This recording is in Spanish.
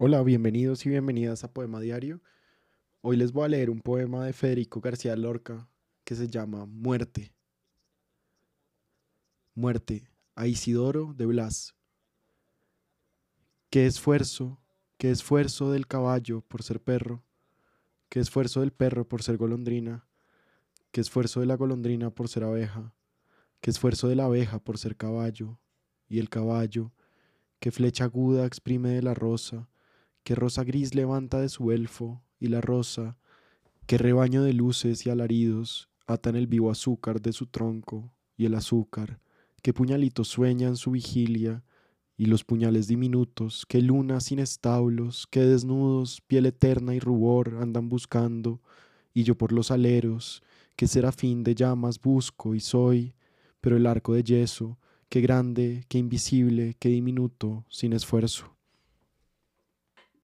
Hola, bienvenidos y bienvenidas a Poema Diario. Hoy les voy a leer un poema de Federico García Lorca que se llama Muerte. Muerte a Isidoro de Blas. Qué esfuerzo, qué esfuerzo del caballo por ser perro, qué esfuerzo del perro por ser golondrina, qué esfuerzo de la golondrina por ser abeja, qué esfuerzo de la abeja por ser caballo, y el caballo, qué flecha aguda exprime de la rosa, que rosa gris levanta de su elfo, y la rosa, que rebaño de luces y alaridos atan el vivo azúcar de su tronco, y el azúcar, que puñalito sueña en su vigilia, y los puñales diminutos, que luna sin establos, que desnudos, piel eterna y rubor andan buscando, y yo por los aleros, que serafín de llamas busco y soy, pero el arco de yeso, que grande, que invisible, que diminuto, sin esfuerzo.